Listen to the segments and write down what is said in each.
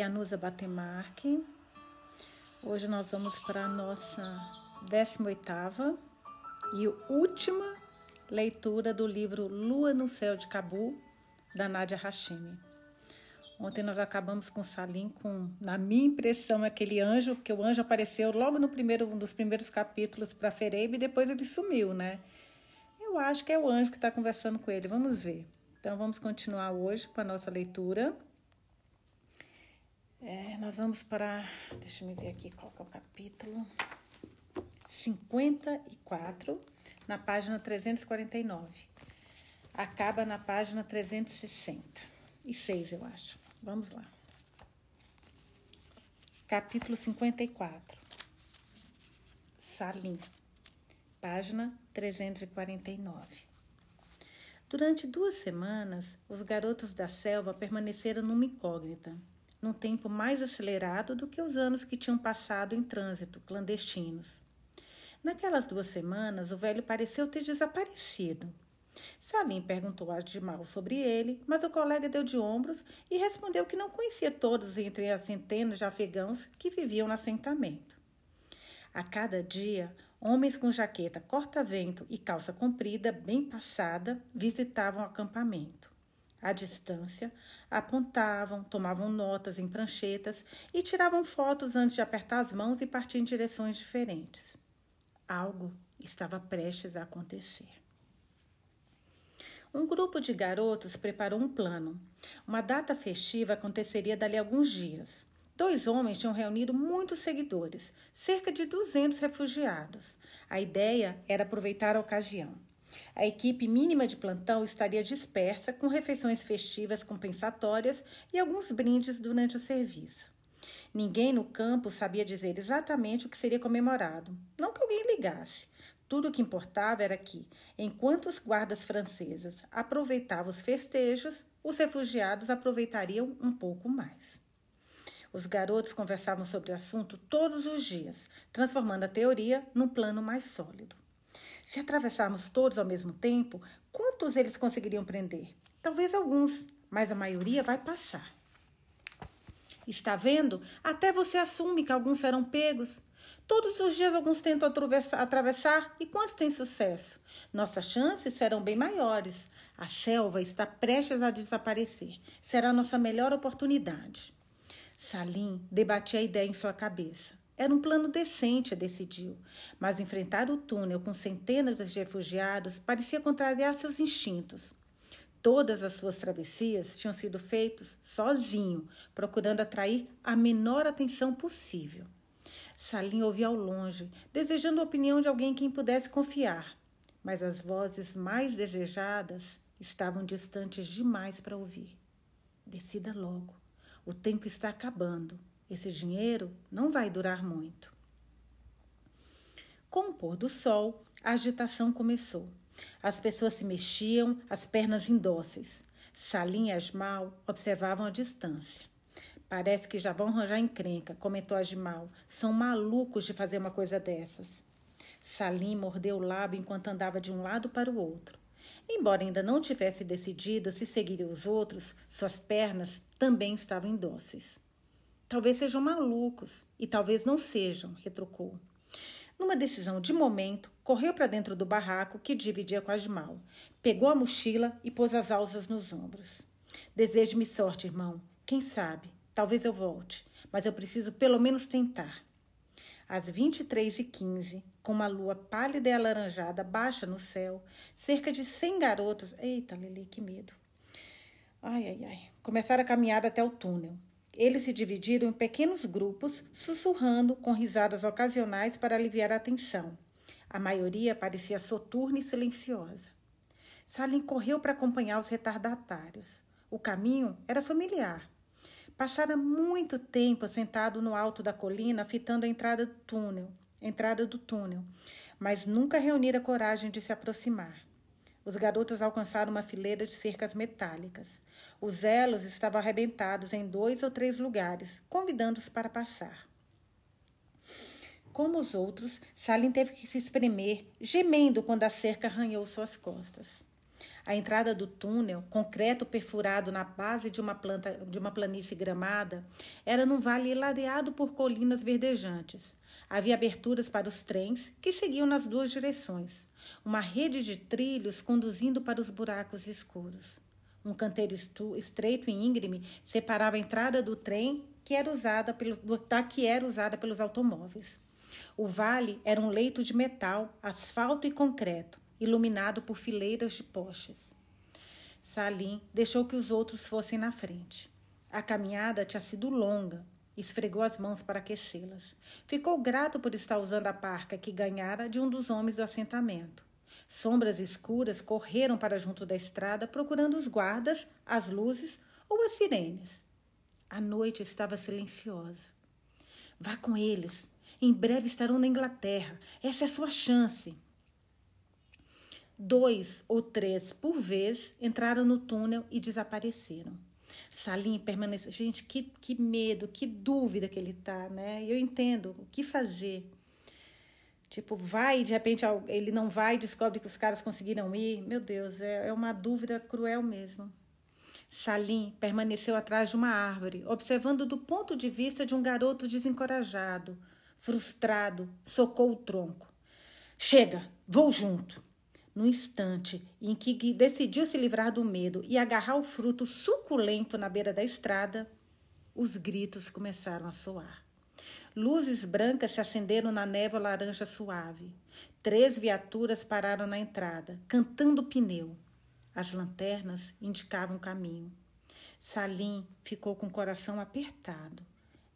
Aqui é a Nusa Batemarque. Hoje nós vamos para a nossa 18ª e última leitura do livro Lua no Céu de Cabu, da Nadia Hashimi. Ontem nós acabamos com Salim com, na minha impressão, aquele anjo, porque o anjo apareceu logo no primeiro um dos primeiros capítulos para Ferebe e depois ele sumiu, né? Eu acho que é o anjo que está conversando com ele. Vamos ver. Então vamos continuar hoje com a nossa leitura. É, nós vamos para. Deixa eu ver aqui qual é o capítulo. 54, na página 349. Acaba na página 360. E 6, eu acho. Vamos lá. Capítulo 54. Salim. Página 349. Durante duas semanas, os garotos da selva permaneceram numa incógnita num tempo mais acelerado do que os anos que tinham passado em trânsito clandestinos. Naquelas duas semanas, o velho pareceu ter desaparecido. Salim perguntou a Admal sobre ele, mas o colega deu de ombros e respondeu que não conhecia todos entre as centenas de afegãos que viviam no assentamento. A cada dia, homens com jaqueta corta-vento e calça comprida bem passada visitavam o acampamento à distância, apontavam, tomavam notas em pranchetas e tiravam fotos antes de apertar as mãos e partir em direções diferentes. Algo estava prestes a acontecer. Um grupo de garotos preparou um plano. Uma data festiva aconteceria dali a alguns dias. Dois homens tinham reunido muitos seguidores, cerca de 200 refugiados. A ideia era aproveitar a ocasião. A equipe mínima de plantão estaria dispersa, com refeições festivas compensatórias e alguns brindes durante o serviço. Ninguém no campo sabia dizer exatamente o que seria comemorado. Não que alguém ligasse. Tudo o que importava era que, enquanto os guardas franceses aproveitavam os festejos, os refugiados aproveitariam um pouco mais. Os garotos conversavam sobre o assunto todos os dias, transformando a teoria num plano mais sólido. Se atravessarmos todos ao mesmo tempo, quantos eles conseguiriam prender? Talvez alguns, mas a maioria vai passar. Está vendo? Até você assume que alguns serão pegos. Todos os dias alguns tentam atravessar e quantos têm sucesso? Nossas chances serão bem maiores. A selva está prestes a desaparecer. Será nossa melhor oportunidade. Salim debatia a ideia em sua cabeça. Era um plano decente, decidiu, mas enfrentar o túnel com centenas de refugiados parecia contrariar seus instintos. Todas as suas travessias tinham sido feitas sozinho, procurando atrair a menor atenção possível. Salim ouvia ao longe, desejando a opinião de alguém em quem pudesse confiar, mas as vozes mais desejadas estavam distantes demais para ouvir. Decida logo. O tempo está acabando. Esse dinheiro não vai durar muito. Com o pôr do sol, a agitação começou. As pessoas se mexiam, as pernas indóceis. Salim e Asmal observavam a distância. Parece que já vão arranjar encrenca, comentou Asmal. São malucos de fazer uma coisa dessas. Salim mordeu o lábio enquanto andava de um lado para o outro. Embora ainda não tivesse decidido se seguiria os outros, suas pernas também estavam indóceis. Talvez sejam malucos, e talvez não sejam, retrucou. Numa decisão de momento, correu para dentro do barraco que dividia com a Asmal, pegou a mochila e pôs as alças nos ombros. Deseje-me sorte, irmão. Quem sabe? Talvez eu volte, mas eu preciso pelo menos tentar. Às 23h15, com uma lua pálida e alaranjada baixa no céu, cerca de cem garotos. Eita, Lili, que medo! Ai, ai, ai. Começaram a caminhar até o túnel. Eles se dividiram em pequenos grupos, sussurrando com risadas ocasionais para aliviar a tensão. A maioria parecia soturna e silenciosa. Salim correu para acompanhar os retardatários. O caminho era familiar. Passara muito tempo sentado no alto da colina, fitando a entrada do túnel, entrada do túnel, mas nunca reunira coragem de se aproximar. Os garotos alcançaram uma fileira de cercas metálicas. Os elos estavam arrebentados em dois ou três lugares, convidando-os para passar. Como os outros, Salim teve que se espremer, gemendo quando a cerca arranhou suas costas. A entrada do túnel, concreto perfurado na base de uma planta de uma planície gramada, era num vale ladeado por colinas verdejantes. Havia aberturas para os trens, que seguiam nas duas direções. Uma rede de trilhos conduzindo para os buracos escuros. Um canteiro estreito e íngreme separava a entrada do trem que era usada pelo, da que era usada pelos automóveis. O vale era um leito de metal, asfalto e concreto, iluminado por fileiras de postes. Salim deixou que os outros fossem na frente. A caminhada tinha sido longa. Esfregou as mãos para aquecê-las. Ficou grato por estar usando a parca que ganhara de um dos homens do assentamento. Sombras escuras correram para junto da estrada procurando os guardas, as luzes ou as sirenes. A noite estava silenciosa. Vá com eles. Em breve estarão na Inglaterra. Essa é a sua chance. Dois ou três por vez entraram no túnel e desapareceram. Salim permaneceu. Gente, que, que medo, que dúvida que ele tá, né? Eu entendo o que fazer. Tipo, vai de repente ele não vai e descobre que os caras conseguiram ir. Meu Deus, é, é uma dúvida cruel mesmo. Salim permaneceu atrás de uma árvore, observando do ponto de vista de um garoto desencorajado. Frustrado, socou o tronco. Chega, vou junto. No instante em que decidiu se livrar do medo e agarrar o fruto suculento na beira da estrada, os gritos começaram a soar. Luzes brancas se acenderam na névoa laranja suave. Três viaturas pararam na entrada, cantando pneu. As lanternas indicavam o caminho. Salim ficou com o coração apertado.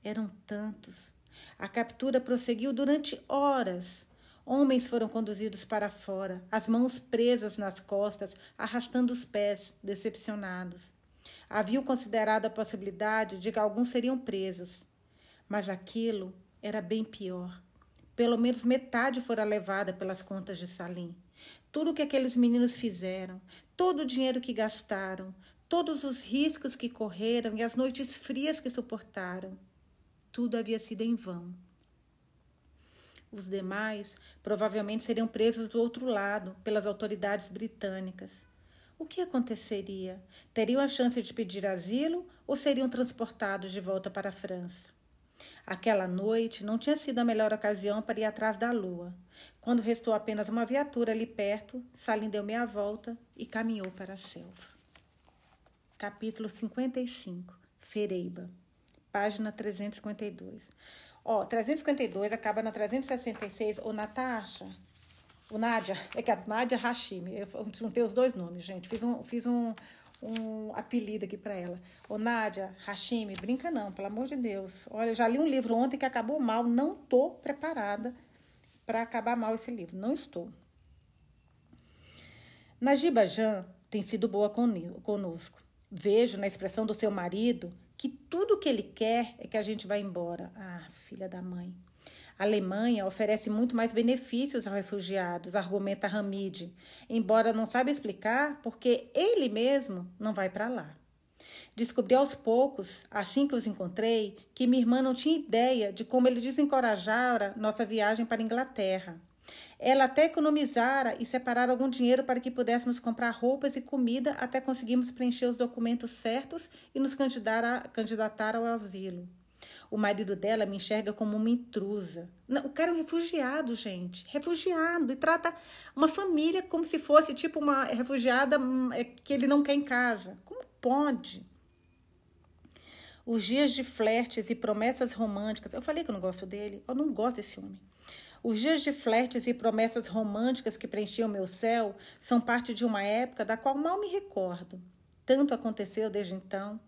Eram tantos. A captura prosseguiu durante horas. Homens foram conduzidos para fora, as mãos presas nas costas, arrastando os pés, decepcionados. Haviam considerado a possibilidade de que alguns seriam presos, mas aquilo era bem pior. Pelo menos metade fora levada pelas contas de Salim. Tudo o que aqueles meninos fizeram, todo o dinheiro que gastaram, todos os riscos que correram e as noites frias que suportaram, tudo havia sido em vão. Os demais provavelmente seriam presos do outro lado pelas autoridades britânicas. O que aconteceria? Teriam a chance de pedir asilo ou seriam transportados de volta para a França? Aquela noite não tinha sido a melhor ocasião para ir atrás da lua. Quando restou apenas uma viatura ali perto, Salim deu meia volta e caminhou para a selva. Capítulo 55 Fereiba, página 352. Ó, 352 acaba na 366. Ô, Natasha, o Nádia, é que a Nádia Hashimi, eu juntei os dois nomes, gente. Fiz um, fiz um, um apelido aqui para ela. Ô, Nádia Hashimi, brinca não, pelo amor de Deus. Olha, eu já li um livro ontem que acabou mal, não tô preparada para acabar mal esse livro. Não estou. Najiba Jan tem sido boa conosco. Vejo na expressão do seu marido que tudo que ele quer é que a gente vá embora. Ah, filha da mãe. A Alemanha oferece muito mais benefícios aos refugiados, argumenta Hamid, embora não saiba explicar porque ele mesmo não vai para lá. Descobri aos poucos, assim que os encontrei, que minha irmã não tinha ideia de como ele desencorajara nossa viagem para a Inglaterra. Ela até economizara e separara algum dinheiro para que pudéssemos comprar roupas e comida até conseguirmos preencher os documentos certos e nos candidatar ao asilo. O marido dela me enxerga como uma intrusa. Não, o cara é um refugiado, gente. Refugiado. E trata uma família como se fosse tipo uma refugiada hum, é, que ele não quer em casa. Como pode? Os dias de flertes e promessas românticas. Eu falei que eu não gosto dele. Eu não gosto desse homem. Os dias de flertes e promessas românticas que preenchiam meu céu são parte de uma época da qual mal me recordo. Tanto aconteceu desde então.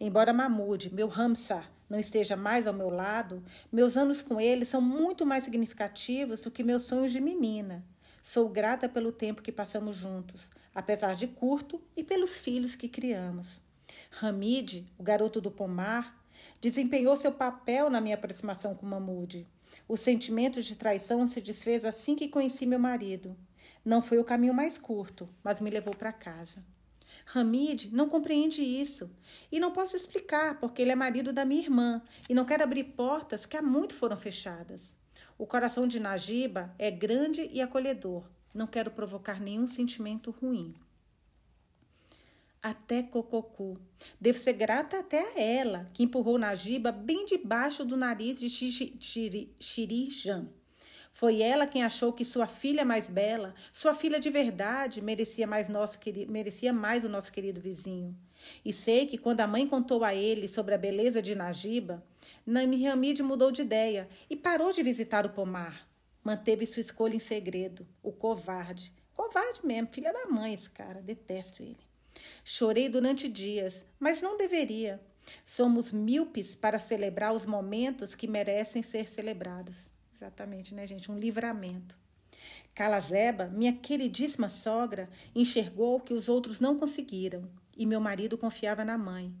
Embora Mahmoud, meu Ramsar, não esteja mais ao meu lado, meus anos com ele são muito mais significativos do que meus sonhos de menina. Sou grata pelo tempo que passamos juntos, apesar de curto, e pelos filhos que criamos. Hamid, o garoto do pomar, desempenhou seu papel na minha aproximação com Mahmoud. O sentimento de traição se desfez assim que conheci meu marido. Não foi o caminho mais curto, mas me levou para casa. Hamid não compreende isso. E não posso explicar, porque ele é marido da minha irmã e não quer abrir portas que há muito foram fechadas. O coração de Najiba é grande e acolhedor. Não quero provocar nenhum sentimento ruim. Até Cococu. Devo ser grata até a ela, que empurrou Najiba bem debaixo do nariz de Xirijan. Foi ela quem achou que sua filha mais bela, sua filha de verdade, merecia mais, nosso, merecia mais o nosso querido vizinho. E sei que quando a mãe contou a ele sobre a beleza de Najiba, Nami Hamid mudou de ideia e parou de visitar o pomar. Manteve sua escolha em segredo. O covarde. Covarde mesmo, filha da mãe, esse cara. Detesto ele. Chorei durante dias, mas não deveria. Somos míopes para celebrar os momentos que merecem ser celebrados. Exatamente, né, gente? Um livramento. Calazeba, minha queridíssima sogra, enxergou que os outros não conseguiram e meu marido confiava na mãe.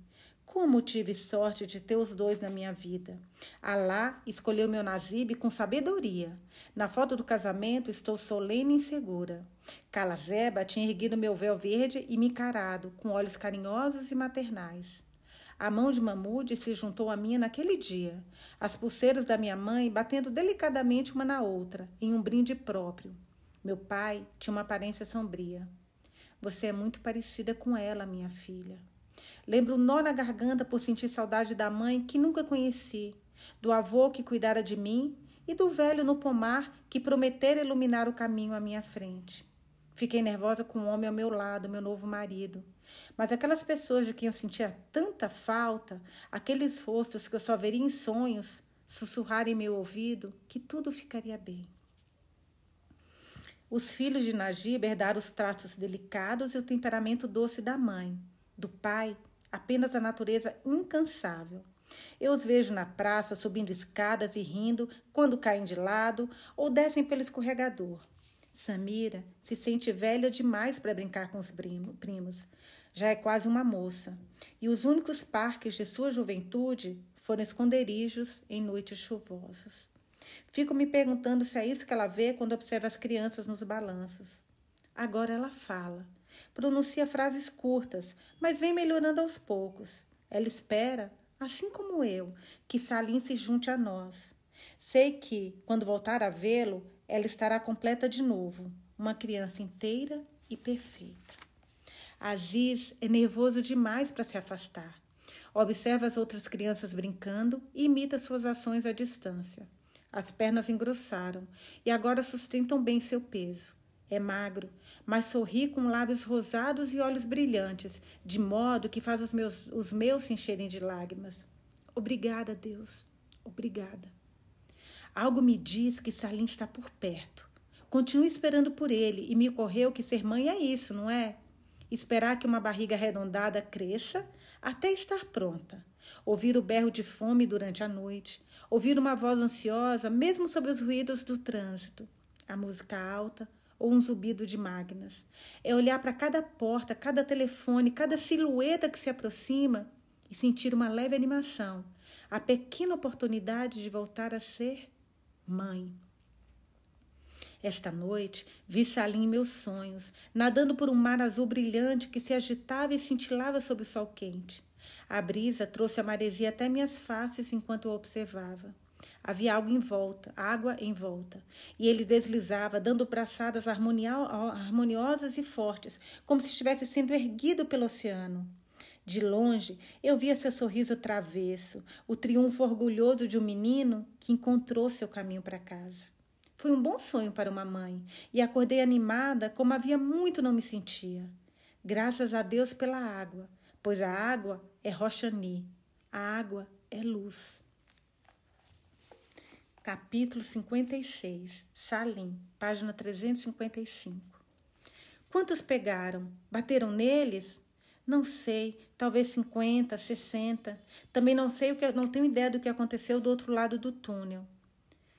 Como tive sorte de ter os dois na minha vida. Alá escolheu meu Nazib com sabedoria. Na foto do casamento estou solene e insegura. Calazeba tinha erguido meu véu verde e me encarado, com olhos carinhosos e maternais. A mão de Mamude se juntou à minha naquele dia, as pulseiras da minha mãe batendo delicadamente uma na outra, em um brinde próprio. Meu pai tinha uma aparência sombria. Você é muito parecida com ela, minha filha. Lembro o nó na garganta por sentir saudade da mãe que nunca conheci, do avô que cuidara de mim e do velho no pomar que prometera iluminar o caminho à minha frente. Fiquei nervosa com o homem ao meu lado, meu novo marido. Mas aquelas pessoas de quem eu sentia tanta falta, aqueles rostos que eu só veria em sonhos, sussurrar em meu ouvido que tudo ficaria bem. Os filhos de Najib herdaram os traços delicados e o temperamento doce da mãe. Do pai, apenas a natureza incansável. Eu os vejo na praça subindo escadas e rindo quando caem de lado ou descem pelo escorregador. Samira se sente velha demais para brincar com os primos. Já é quase uma moça. E os únicos parques de sua juventude foram esconderijos em noites chuvosas. Fico me perguntando se é isso que ela vê quando observa as crianças nos balanços. Agora ela fala. Pronuncia frases curtas, mas vem melhorando aos poucos. Ela espera, assim como eu, que Salim se junte a nós. Sei que, quando voltar a vê-lo, ela estará completa de novo, uma criança inteira e perfeita. Aziz é nervoso demais para se afastar. Observa as outras crianças brincando e imita suas ações à distância. As pernas engrossaram e agora sustentam bem seu peso. É magro, mas sorri com lábios rosados e olhos brilhantes, de modo que faz os meus, os meus se encherem de lágrimas. Obrigada, Deus. Obrigada. Algo me diz que Salim está por perto. Continuo esperando por ele e me ocorreu que ser mãe é isso, não é? Esperar que uma barriga arredondada cresça até estar pronta. Ouvir o berro de fome durante a noite. Ouvir uma voz ansiosa, mesmo sobre os ruídos do trânsito. A música alta ou um zumbido de máquinas. É olhar para cada porta, cada telefone, cada silhueta que se aproxima e sentir uma leve animação. A pequena oportunidade de voltar a ser Mãe. Esta noite vi Salim em meus sonhos, nadando por um mar azul brilhante que se agitava e cintilava sob o sol quente. A brisa trouxe a maresia até minhas faces enquanto eu observava. Havia algo em volta, água em volta, e ele deslizava, dando braçadas harmoniosas e fortes, como se estivesse sendo erguido pelo oceano. De longe, eu via seu sorriso travesso, o triunfo orgulhoso de um menino que encontrou seu caminho para casa. Foi um bom sonho para uma mãe e acordei animada como havia muito não me sentia. Graças a Deus pela água, pois a água é Roxani, a água é luz. Capítulo 56, Salim, página 355. Quantos pegaram? Bateram neles? Não sei, talvez 50, 60. Também não sei o que, não tenho ideia do que aconteceu do outro lado do túnel.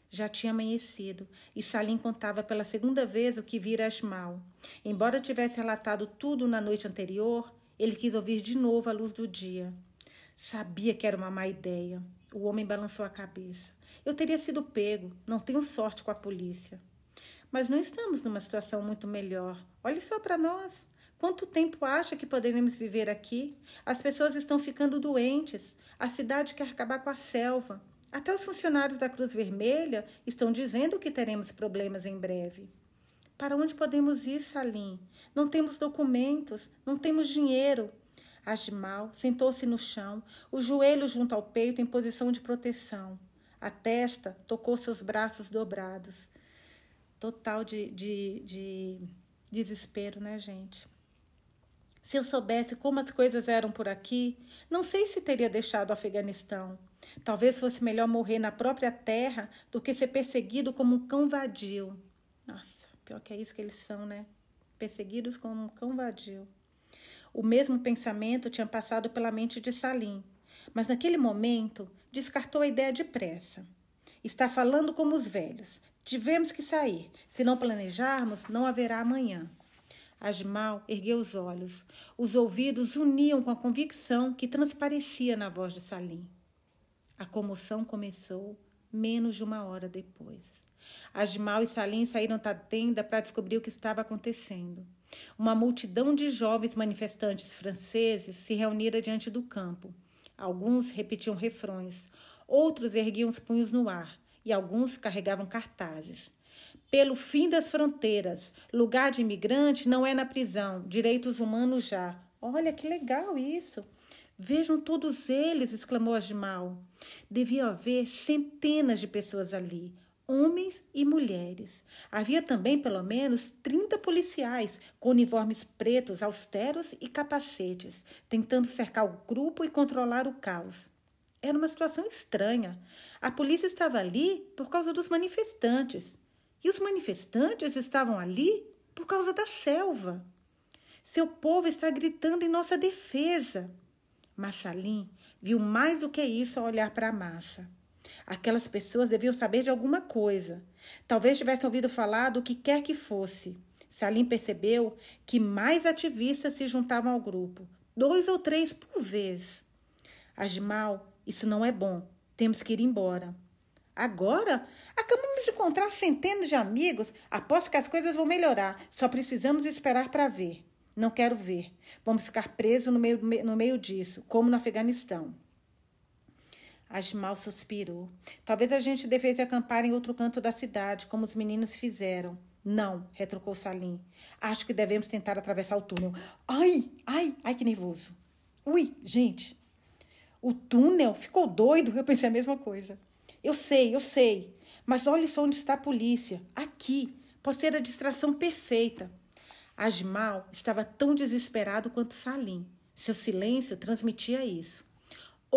Já tinha amanhecido e Salim contava pela segunda vez o que vira Asmal. Embora tivesse relatado tudo na noite anterior, ele quis ouvir de novo a luz do dia. Sabia que era uma má ideia. O homem balançou a cabeça. Eu teria sido pego. Não tenho sorte com a polícia. Mas não estamos numa situação muito melhor. Olhe só para nós. Quanto tempo acha que poderemos viver aqui? As pessoas estão ficando doentes. A cidade quer acabar com a selva. Até os funcionários da Cruz Vermelha estão dizendo que teremos problemas em breve. Para onde podemos ir, Salim? Não temos documentos, não temos dinheiro. Agimal sentou-se no chão, o joelho junto ao peito em posição de proteção. A testa tocou seus braços dobrados. Total de, de, de desespero, né, gente? Se eu soubesse como as coisas eram por aqui, não sei se teria deixado o Afeganistão. Talvez fosse melhor morrer na própria terra do que ser perseguido como um cão vadio. Nossa, pior que é isso que eles são, né? Perseguidos como um cão vadio. O mesmo pensamento tinha passado pela mente de Salim, mas naquele momento descartou a ideia depressa. Está falando como os velhos. Tivemos que sair. Se não planejarmos, não haverá amanhã. Asmal ergueu os olhos. Os ouvidos uniam com a convicção que transparecia na voz de Salim. A comoção começou menos de uma hora depois. Asmal e Salim saíram da tenda para descobrir o que estava acontecendo. Uma multidão de jovens manifestantes franceses se reunira diante do campo. Alguns repetiam refrões, outros erguiam os punhos no ar e alguns carregavam cartazes. Pelo fim das fronteiras, lugar de imigrante não é na prisão, direitos humanos já. Olha que legal isso! Vejam todos eles, exclamou Asmal. Devia haver centenas de pessoas ali, homens e mulheres. Havia também pelo menos 30 policiais com uniformes pretos austeros e capacetes, tentando cercar o grupo e controlar o caos. Era uma situação estranha. A polícia estava ali por causa dos manifestantes. E os manifestantes estavam ali por causa da selva. Seu povo está gritando em nossa defesa. Massalim viu mais do que isso ao olhar para a massa. Aquelas pessoas deviam saber de alguma coisa. Talvez tivessem ouvido falar do que quer que fosse. Salim percebeu que mais ativistas se juntavam ao grupo, dois ou três por vez. Ajmal, isso não é bom. Temos que ir embora. Agora? Acabamos de encontrar centenas de amigos. Aposto que as coisas vão melhorar. Só precisamos esperar para ver. Não quero ver. Vamos ficar presos no meio, no meio disso, como no Afeganistão. Asmal suspirou. Talvez a gente devesse acampar em outro canto da cidade, como os meninos fizeram. Não, retrucou Salim. Acho que devemos tentar atravessar o túnel. Ai, ai, ai, que nervoso. Ui, gente. O túnel ficou doido. Eu pensei a mesma coisa. Eu sei, eu sei. Mas olhe só onde está a polícia. Aqui. Pode ser a distração perfeita. Asmal estava tão desesperado quanto Salim. Seu silêncio transmitia isso.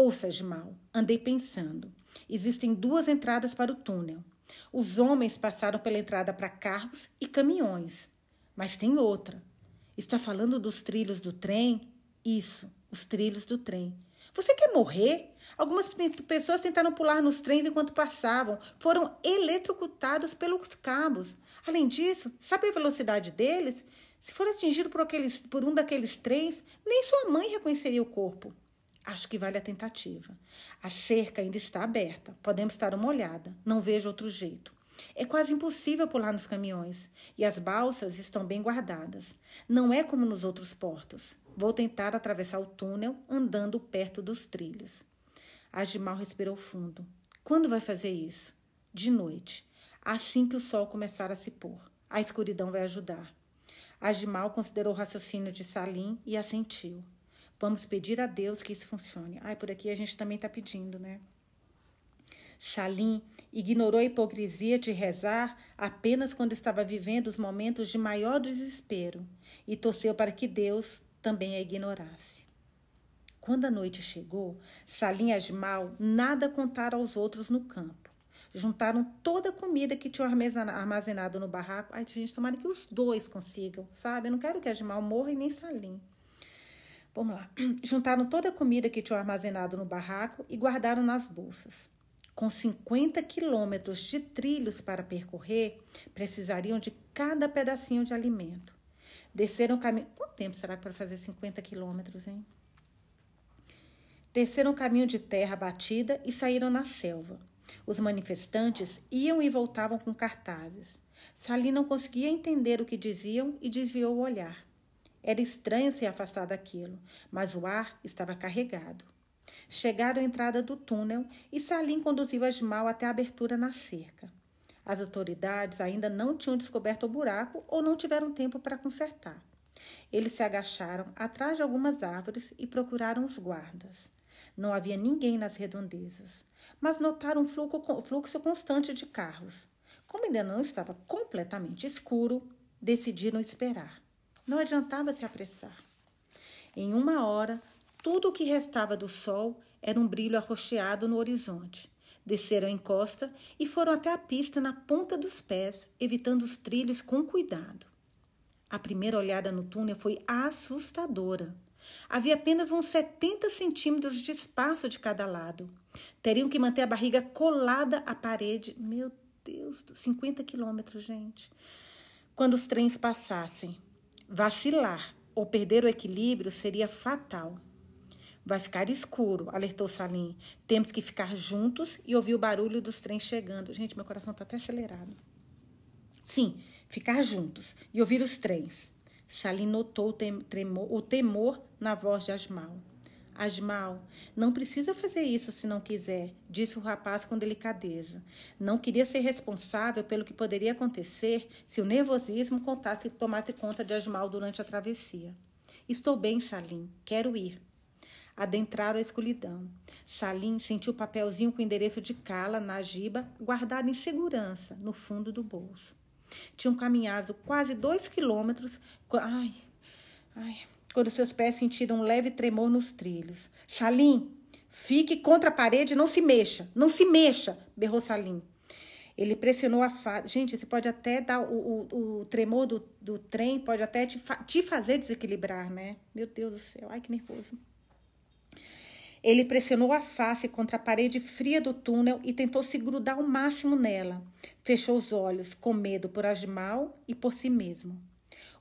Ouça, Asmal, andei pensando. Existem duas entradas para o túnel. Os homens passaram pela entrada para carros e caminhões. Mas tem outra. Está falando dos trilhos do trem? Isso, os trilhos do trem. Você quer morrer? Algumas pessoas tentaram pular nos trens enquanto passavam. Foram eletrocutados pelos cabos. Além disso, sabe a velocidade deles? Se for atingido por, aqueles, por um daqueles trens, nem sua mãe reconheceria o corpo. Acho que vale a tentativa. A cerca ainda está aberta. Podemos dar uma olhada. Não vejo outro jeito. É quase impossível pular nos caminhões e as balsas estão bem guardadas. Não é como nos outros portos. Vou tentar atravessar o túnel andando perto dos trilhos. Agimal respirou fundo. Quando vai fazer isso? De noite. Assim que o sol começar a se pôr. A escuridão vai ajudar. Agimal considerou o raciocínio de Salim e assentiu. Vamos pedir a Deus que isso funcione. Ai, por aqui a gente também está pedindo, né? Salim ignorou a hipocrisia de rezar apenas quando estava vivendo os momentos de maior desespero e torceu para que Deus também a ignorasse. Quando a noite chegou, Salim e Asmal nada contaram aos outros no campo. Juntaram toda a comida que tinham armazenado no barraco. Ai, gente, tomara que os dois consigam, sabe? Eu não quero que a Jamal morra e nem Salim. Vamos lá. Juntaram toda a comida que tinham armazenado no barraco e guardaram nas bolsas. Com 50 quilômetros de trilhos para percorrer, precisariam de cada pedacinho de alimento. Desceram o caminho. Quanto tempo será para fazer 50 quilômetros, hein? Desceram o caminho de terra batida e saíram na selva. Os manifestantes iam e voltavam com cartazes. Sali não conseguia entender o que diziam e desviou o olhar. Era estranho se afastar daquilo, mas o ar estava carregado. Chegaram à entrada do túnel e Salim conduziu Asmal até a abertura na cerca. As autoridades ainda não tinham descoberto o buraco ou não tiveram tempo para consertar. Eles se agacharam atrás de algumas árvores e procuraram os guardas. Não havia ninguém nas redondezas, mas notaram um fluxo constante de carros. Como ainda não estava completamente escuro, decidiram esperar. Não adiantava se apressar. Em uma hora, tudo o que restava do sol era um brilho arroxeado no horizonte. Desceram a encosta e foram até a pista na ponta dos pés, evitando os trilhos com cuidado. A primeira olhada no túnel foi assustadora. Havia apenas uns 70 centímetros de espaço de cada lado. Teriam que manter a barriga colada à parede. Meu Deus, 50 quilômetros, gente. Quando os trens passassem, vacilar ou perder o equilíbrio seria fatal. Vai ficar escuro, alertou Salim. Temos que ficar juntos e ouvir o barulho dos trens chegando. Gente, meu coração está até acelerado. Sim, ficar juntos e ouvir os trens. Salim notou o, temor, o temor na voz de Asmal. Asmal, não precisa fazer isso se não quiser, disse o rapaz com delicadeza. Não queria ser responsável pelo que poderia acontecer se o nervosismo contasse, tomasse conta de Asmal durante a travessia. Estou bem, Salim. Quero ir. Adentraram a escuridão. Salim sentiu o papelzinho com o endereço de Cala, na jiba, guardado em segurança no fundo do bolso. Tinham caminhado quase dois quilômetros. Ai, ai, quando seus pés sentiram um leve tremor nos trilhos. Salim, fique contra a parede não se mexa, não se mexa, berrou Salim. Ele pressionou a face. Gente, você pode até dar o, o, o tremor do, do trem, pode até te, fa te fazer desequilibrar, né? Meu Deus do céu, ai que nervoso. Ele pressionou a face contra a parede fria do túnel e tentou se grudar ao máximo nela. Fechou os olhos, com medo por Asmal e por si mesmo.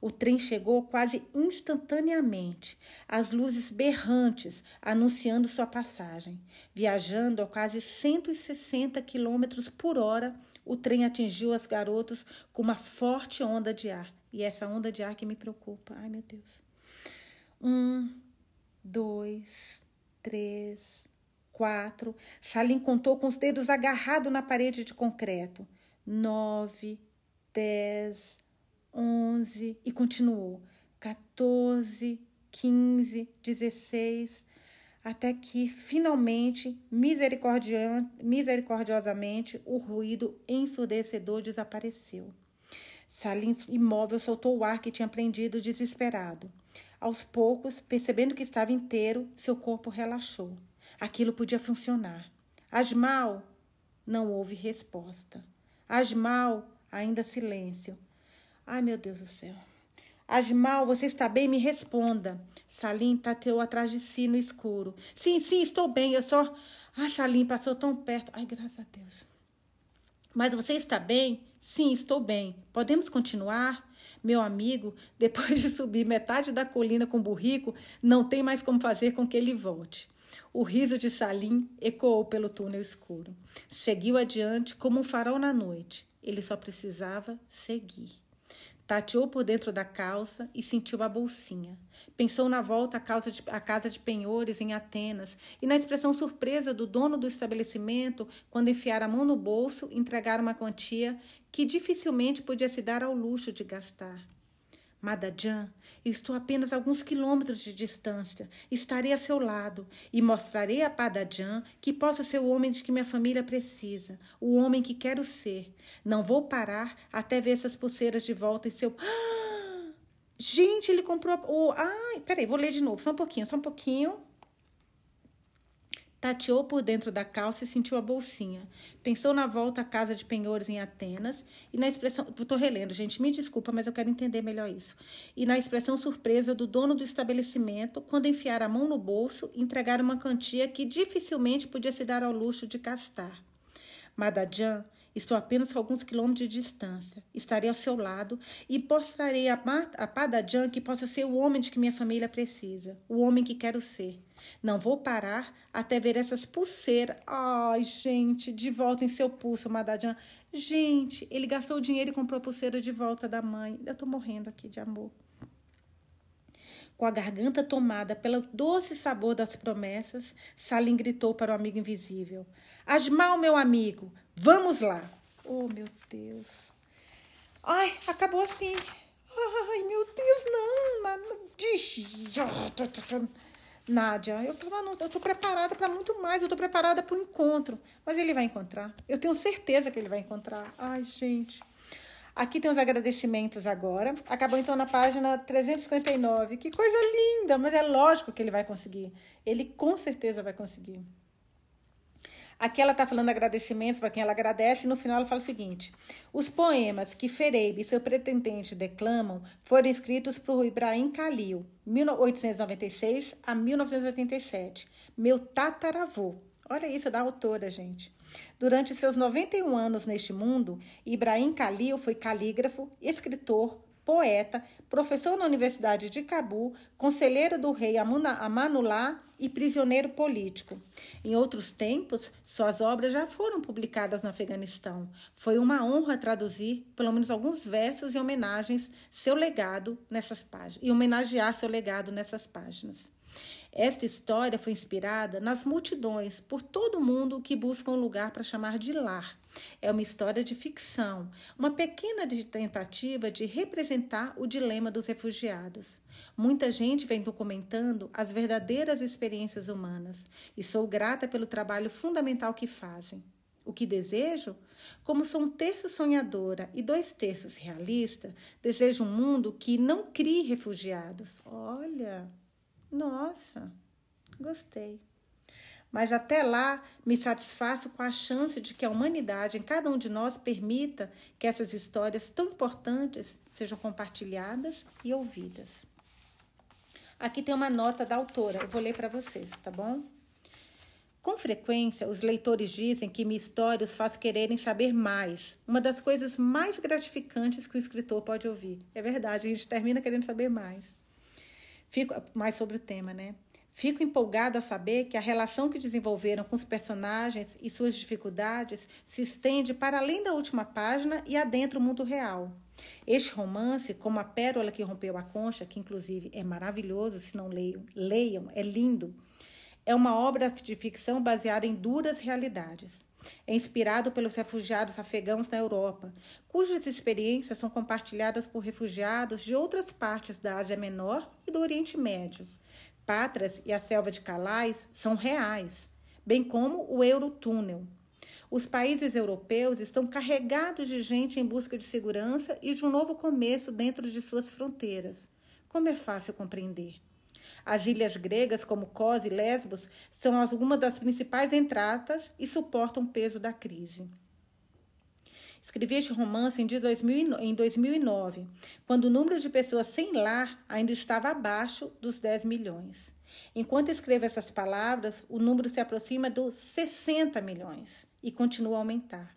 O trem chegou quase instantaneamente, as luzes berrantes anunciando sua passagem. Viajando a quase 160 km por hora, o trem atingiu as garotas com uma forte onda de ar. E essa onda de ar que me preocupa. Ai, meu Deus. Um, dois, três, quatro. Salim contou com os dedos agarrados na parede de concreto. Nove, dez, onze e continuou. Quatorze, quinze, dezesseis, até que finalmente, misericordiosamente, o ruído ensurdecedor desapareceu. Salim imóvel soltou o ar que tinha prendido desesperado. Aos poucos, percebendo que estava inteiro, seu corpo relaxou. Aquilo podia funcionar. Asmal, não houve resposta. Asmal, ainda silêncio. Ai, meu Deus do céu. Asmal, você está bem? Me responda. Salim tateou atrás de si no escuro. Sim, sim, estou bem. Eu só. Ah, Salim passou tão perto. Ai, graças a Deus. Mas você está bem? Sim, estou bem. Podemos continuar? Meu amigo, depois de subir metade da colina com o burrico, não tem mais como fazer com que ele volte. O riso de Salim ecoou pelo túnel escuro. Seguiu adiante como um farol na noite. Ele só precisava seguir. Tateou por dentro da calça e sentiu a bolsinha. Pensou na volta à casa, de, à casa de penhores em Atenas e na expressão surpresa do dono do estabelecimento quando enfiar a mão no bolso e entregar uma quantia que dificilmente podia se dar ao luxo de gastar. Madajan, estou apenas alguns quilômetros de distância. Estarei a seu lado e mostrarei a Padajan que posso ser o homem de que minha família precisa, o homem que quero ser. Não vou parar até ver essas pulseiras de volta em seu. Gente, ele comprou. Oh, ai, peraí, vou ler de novo, só um pouquinho, só um pouquinho. Tateou por dentro da calça e sentiu a bolsinha. Pensou na volta à casa de penhores em Atenas e na expressão. Estou relendo, gente, me desculpa, mas eu quero entender melhor isso. E na expressão surpresa do dono do estabelecimento quando enfiar a mão no bolso e entregar uma quantia que dificilmente podia se dar ao luxo de gastar. Madajan Estou apenas a alguns quilômetros de distância. Estarei ao seu lado e mostrarei a, a Padajan que possa ser o homem de que minha família precisa, o homem que quero ser. Não vou parar até ver essas pulseiras. Ai, gente, de volta em seu pulso, Madajan. Gente, ele gastou o dinheiro e comprou a pulseira de volta da mãe. Eu tô morrendo aqui de amor. Com a garganta tomada pelo doce sabor das promessas, Salim gritou para o amigo invisível: Asmal, meu amigo, vamos lá! Oh, meu Deus. Ai, acabou assim. Ai, meu Deus, não. Nádia, eu tô, eu tô preparada para muito mais. Eu tô preparada para o encontro. Mas ele vai encontrar. Eu tenho certeza que ele vai encontrar. Ai, gente. Aqui tem os agradecimentos agora. Acabou então na página 359. Que coisa linda, mas é lógico que ele vai conseguir. Ele com certeza vai conseguir. Aqui ela está falando agradecimentos para quem ela agradece, e no final ela fala o seguinte: os poemas que Fereibe e seu pretendente declamam foram escritos por Ibrahim Khalil, 1896 a 1987, meu tataravô. Olha isso da autora, gente. Durante seus 91 anos neste mundo, Ibrahim Khalil foi calígrafo, escritor, poeta, professor na Universidade de Cabul, conselheiro do rei Amanullah e prisioneiro político. Em outros tempos, suas obras já foram publicadas no Afeganistão. Foi uma honra traduzir pelo menos alguns versos e homenagens seu legado nessas páginas e homenagear seu legado nessas páginas. Esta história foi inspirada nas multidões por todo mundo que buscam um lugar para chamar de lar. É uma história de ficção, uma pequena tentativa de representar o dilema dos refugiados. Muita gente vem documentando as verdadeiras experiências humanas e sou grata pelo trabalho fundamental que fazem. O que desejo? Como sou um terço sonhadora e dois terços realista, desejo um mundo que não crie refugiados. Olha! Nossa, gostei. Mas até lá, me satisfaço com a chance de que a humanidade, em cada um de nós, permita que essas histórias tão importantes sejam compartilhadas e ouvidas. Aqui tem uma nota da autora, eu vou ler para vocês, tá bom? Com frequência, os leitores dizem que minha história os faz quererem saber mais. Uma das coisas mais gratificantes que o escritor pode ouvir. É verdade, a gente termina querendo saber mais. Fico mais sobre o tema, né? Fico empolgado a saber que a relação que desenvolveram com os personagens e suas dificuldades se estende para além da última página e adentra o mundo real. Este romance, como a pérola que rompeu a concha, que inclusive é maravilhoso, se não leiam, leiam, é lindo, é uma obra de ficção baseada em duras realidades. É inspirado pelos refugiados afegãos na Europa, cujas experiências são compartilhadas por refugiados de outras partes da Ásia Menor e do Oriente Médio. Patras e a selva de Calais são reais, bem como o Eurotúnel. Os países europeus estão carregados de gente em busca de segurança e de um novo começo dentro de suas fronteiras. Como é fácil compreender. As ilhas gregas, como Kos e Lesbos, são algumas das principais entradas e suportam o peso da crise. Escrevi este romance em 2009, quando o número de pessoas sem lar ainda estava abaixo dos 10 milhões. Enquanto escrevo essas palavras, o número se aproxima dos 60 milhões e continua a aumentar.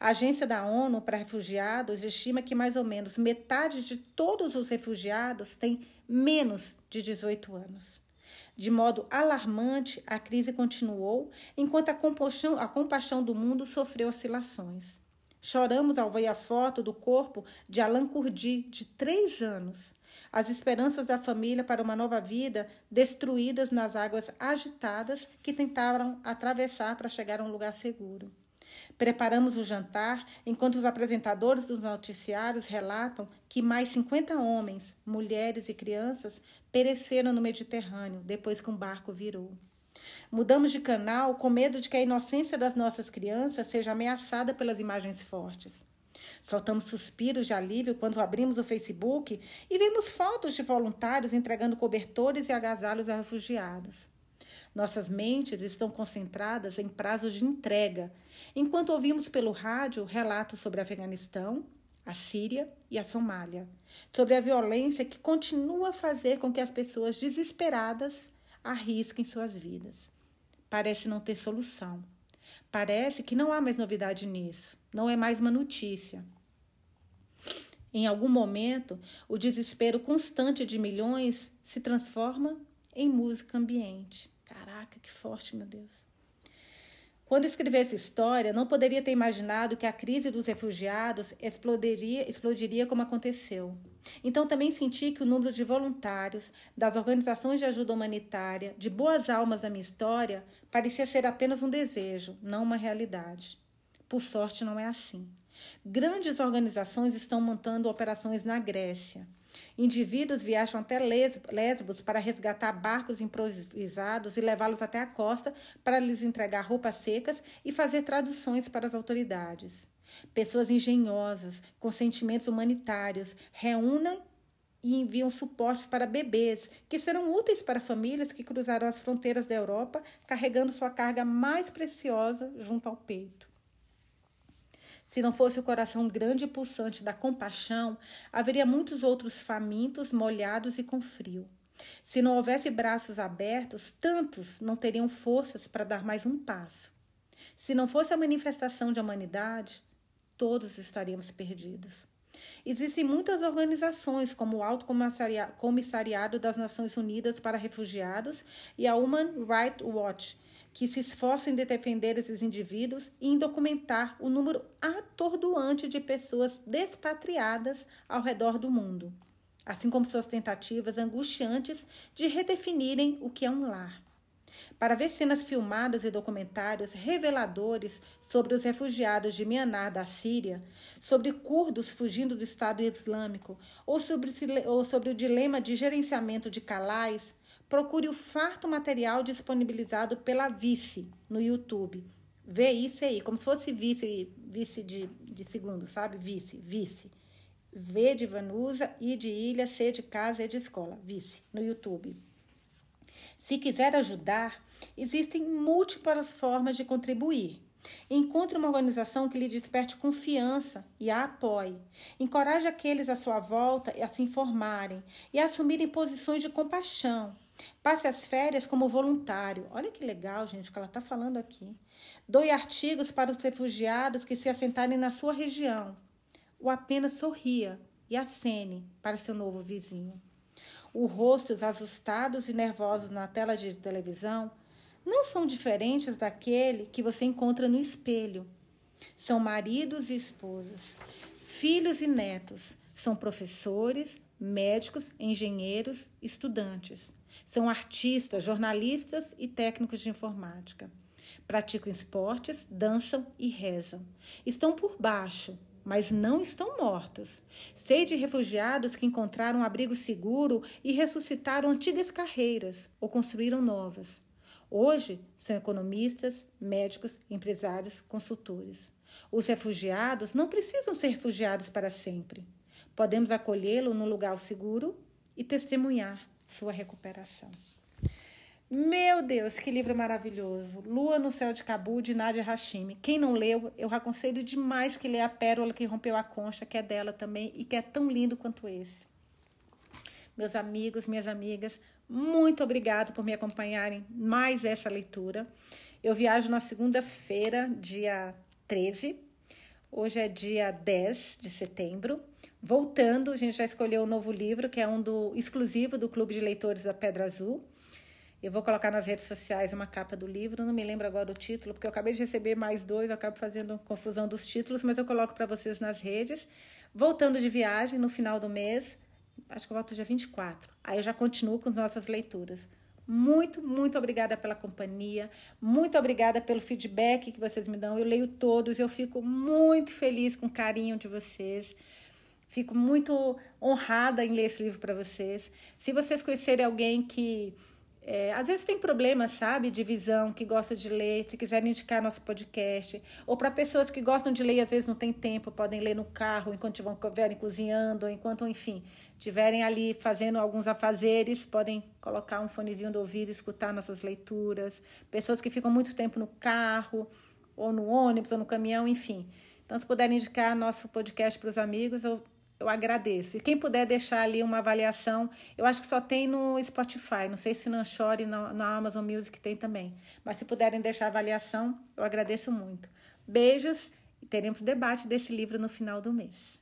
A Agência da ONU para Refugiados estima que mais ou menos metade de todos os refugiados tem menos de 18 anos. De modo alarmante, a crise continuou, enquanto a compaixão, a compaixão do mundo sofreu oscilações. Choramos ao ver a foto do corpo de Alain Kurdi, de três anos. As esperanças da família para uma nova vida destruídas nas águas agitadas que tentaram atravessar para chegar a um lugar seguro. Preparamos o jantar enquanto os apresentadores dos noticiários relatam que mais 50 homens, mulheres e crianças pereceram no Mediterrâneo depois que um barco virou. Mudamos de canal com medo de que a inocência das nossas crianças seja ameaçada pelas imagens fortes. Soltamos suspiros de alívio quando abrimos o Facebook e vemos fotos de voluntários entregando cobertores e agasalhos a refugiados. Nossas mentes estão concentradas em prazos de entrega, enquanto ouvimos pelo rádio relatos sobre Afeganistão, a Síria e a Somália, sobre a violência que continua a fazer com que as pessoas desesperadas arrisquem suas vidas. Parece não ter solução. Parece que não há mais novidade nisso, não é mais uma notícia. Em algum momento, o desespero constante de milhões se transforma em música ambiente. Caraca, que forte, meu Deus. Quando escrevi essa história, não poderia ter imaginado que a crise dos refugiados explodiria, explodiria como aconteceu. Então também senti que o número de voluntários, das organizações de ajuda humanitária, de boas almas da minha história, parecia ser apenas um desejo, não uma realidade. Por sorte, não é assim. Grandes organizações estão montando operações na Grécia. Indivíduos viajam até Lesbos para resgatar barcos improvisados e levá-los até a costa para lhes entregar roupas secas e fazer traduções para as autoridades. Pessoas engenhosas, com sentimentos humanitários, reúnem e enviam suportes para bebês, que serão úteis para famílias que cruzarão as fronteiras da Europa carregando sua carga mais preciosa junto ao peito. Se não fosse o coração grande e pulsante da compaixão, haveria muitos outros famintos, molhados e com frio. Se não houvesse braços abertos, tantos não teriam forças para dar mais um passo. Se não fosse a manifestação de humanidade, todos estaríamos perdidos. Existem muitas organizações, como o Alto Comissariado das Nações Unidas para Refugiados e a Human Rights Watch, que se esforçam em defender esses indivíduos e em documentar o número atordoante de pessoas despatriadas ao redor do mundo, assim como suas tentativas angustiantes de redefinirem o que é um lar. Para ver cenas filmadas e documentários reveladores sobre os refugiados de Myanmar da Síria, sobre curdos fugindo do Estado Islâmico, ou sobre, ou sobre o dilema de gerenciamento de calais, procure o farto material disponibilizado pela Vice no YouTube. Vê isso aí, como se fosse vice, vice de, de segundo, sabe? Vice, vice. V de Vanusa, I de ilha, C de casa, E de escola. Vice, no YouTube. Se quiser ajudar, existem múltiplas formas de contribuir. Encontre uma organização que lhe desperte confiança e a apoie. Encoraje aqueles à sua volta a se informarem e a assumirem posições de compaixão, Passe as férias como voluntário. Olha que legal, gente, o que ela está falando aqui. Doe artigos para os refugiados que se assentarem na sua região. Ou apenas sorria e acene para seu novo vizinho. Os rostos assustados e nervosos na tela de televisão não são diferentes daquele que você encontra no espelho. São maridos e esposas, filhos e netos, são professores, médicos, engenheiros, estudantes. São artistas, jornalistas e técnicos de informática. Praticam esportes, dançam e rezam. Estão por baixo, mas não estão mortos. Sei de refugiados que encontraram um abrigo seguro e ressuscitaram antigas carreiras ou construíram novas. Hoje são economistas, médicos, empresários, consultores. Os refugiados não precisam ser refugiados para sempre. Podemos acolhê-lo num lugar seguro e testemunhar sua recuperação. Meu Deus, que livro maravilhoso! Lua no Céu de Cabu, de Nadia Hashimi. Quem não leu, eu aconselho demais que lê A Pérola que Rompeu a Concha, que é dela também e que é tão lindo quanto esse. Meus amigos, minhas amigas, muito obrigado por me acompanharem mais essa leitura. Eu viajo na segunda-feira, dia 13. Hoje é dia 10 de setembro. Voltando, a gente já escolheu um novo livro, que é um do exclusivo do Clube de Leitores da Pedra Azul. Eu vou colocar nas redes sociais uma capa do livro, não me lembro agora o título, porque eu acabei de receber mais dois, eu acabo fazendo confusão dos títulos, mas eu coloco para vocês nas redes. Voltando de viagem no final do mês, acho que eu volto dia 24. Aí eu já continuo com as nossas leituras. Muito, muito obrigada pela companhia, muito obrigada pelo feedback que vocês me dão. Eu leio todos, eu fico muito feliz com o carinho de vocês. Fico muito honrada em ler esse livro para vocês. Se vocês conhecerem alguém que é, às vezes tem problemas, sabe, de visão, que gosta de ler, se quiserem indicar nosso podcast, ou para pessoas que gostam de ler e às vezes não tem tempo, podem ler no carro enquanto estiverem cozinhando, enquanto, enfim, estiverem ali fazendo alguns afazeres, podem colocar um fonezinho do ouvido e escutar nossas leituras. Pessoas que ficam muito tempo no carro, ou no ônibus, ou no caminhão, enfim. Então, se puderem indicar nosso podcast para os amigos, eu eu agradeço. E quem puder deixar ali uma avaliação, eu acho que só tem no Spotify, não sei se não chore na, na Amazon Music tem também. Mas se puderem deixar avaliação, eu agradeço muito. Beijos e teremos debate desse livro no final do mês.